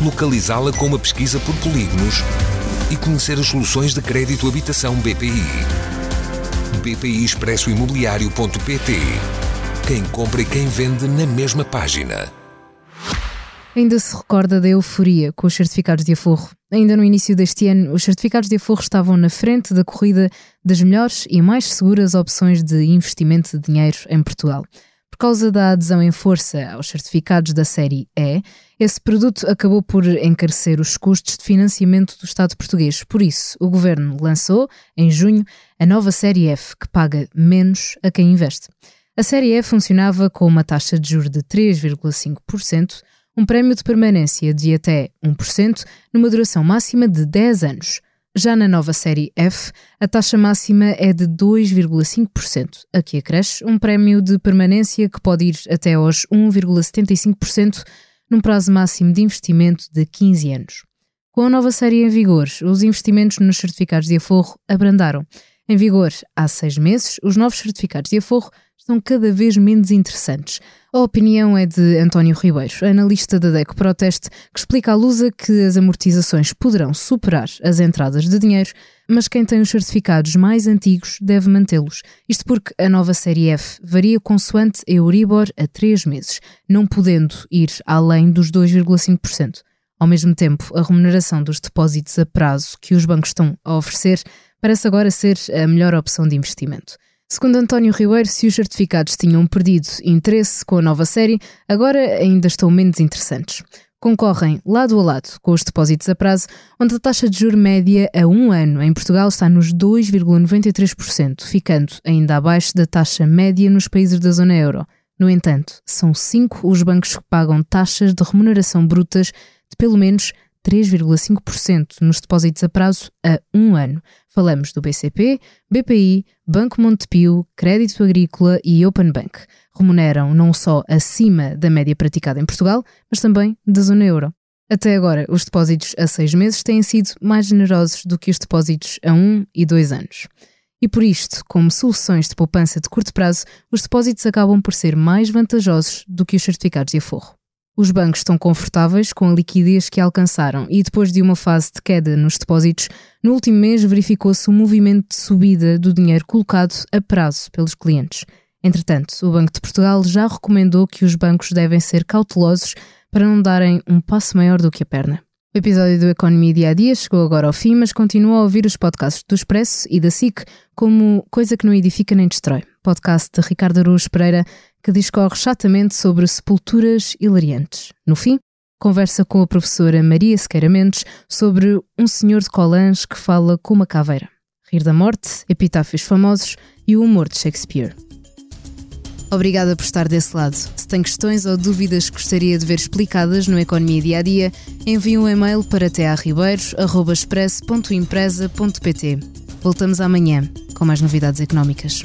localizá-la com uma pesquisa por polígonos e conhecer as soluções de crédito habitação BPI. BPI Expresso Imobiliário.pt Quem compra e quem vende na mesma página. Ainda se recorda da euforia com os certificados de aforro. Ainda no início deste ano, os certificados de aforro estavam na frente da corrida das melhores e mais seguras opções de investimento de dinheiro em Portugal. Por causa da adesão em força aos certificados da série E, esse produto acabou por encarecer os custos de financiamento do Estado português. Por isso, o governo lançou, em junho, a nova série F, que paga menos a quem investe. A série E funcionava com uma taxa de juros de 3,5%, um prémio de permanência de até 1%, numa duração máxima de 10 anos. Já na nova série F, a taxa máxima é de 2,5%. Aqui acresce um prémio de permanência que pode ir até aos 1,75%, num prazo máximo de investimento de 15 anos. Com a nova série em vigor, os investimentos nos certificados de aforro abrandaram. Em vigor há seis meses, os novos certificados de aforro estão cada vez menos interessantes. A opinião é de António Ribeiro, analista da DECO Proteste, que explica à Lusa que as amortizações poderão superar as entradas de dinheiro, mas quem tem os certificados mais antigos deve mantê-los. Isto porque a nova série F varia consoante Euribor a 3 meses, não podendo ir além dos 2,5%. Ao mesmo tempo, a remuneração dos depósitos a prazo que os bancos estão a oferecer parece agora ser a melhor opção de investimento. Segundo António Ribeiro, se os certificados tinham perdido interesse com a nova série, agora ainda estão menos interessantes. Concorrem lado a lado com os depósitos a prazo, onde a taxa de juro média a um ano em Portugal está nos 2,93%, ficando ainda abaixo da taxa média nos países da zona euro. No entanto, são cinco os bancos que pagam taxas de remuneração brutas de pelo menos 3,5% nos depósitos a prazo a um ano. Falamos do BCP, BPI, Banco Montepio, Crédito Agrícola e Open Bank. Remuneram não só acima da média praticada em Portugal, mas também da zona euro. Até agora, os depósitos a seis meses têm sido mais generosos do que os depósitos a um e dois anos. E por isto, como soluções de poupança de curto prazo, os depósitos acabam por ser mais vantajosos do que os certificados de aforro. Os bancos estão confortáveis com a liquidez que alcançaram e depois de uma fase de queda nos depósitos, no último mês verificou-se um movimento de subida do dinheiro colocado a prazo pelos clientes. Entretanto, o Banco de Portugal já recomendou que os bancos devem ser cautelosos para não darem um passo maior do que a perna. O episódio do Economia Dia a Dia chegou agora ao fim, mas continua a ouvir os podcasts do Expresso e da SIC como Coisa que não edifica nem destrói, podcast de Ricardo Araújo Pereira, que discorre chatamente sobre sepulturas hilariantes. No fim, conversa com a professora Maria Sequeira Mendes sobre um senhor de colãs que fala com uma caveira. Rir da morte, epitáfios famosos e o humor de Shakespeare. Obrigada por estar desse lado. Se tem questões ou dúvidas que gostaria de ver explicadas no Economia Dia a Dia, envie um e-mail para tearribeiros.express.empresa.pt. Voltamos amanhã com mais novidades económicas.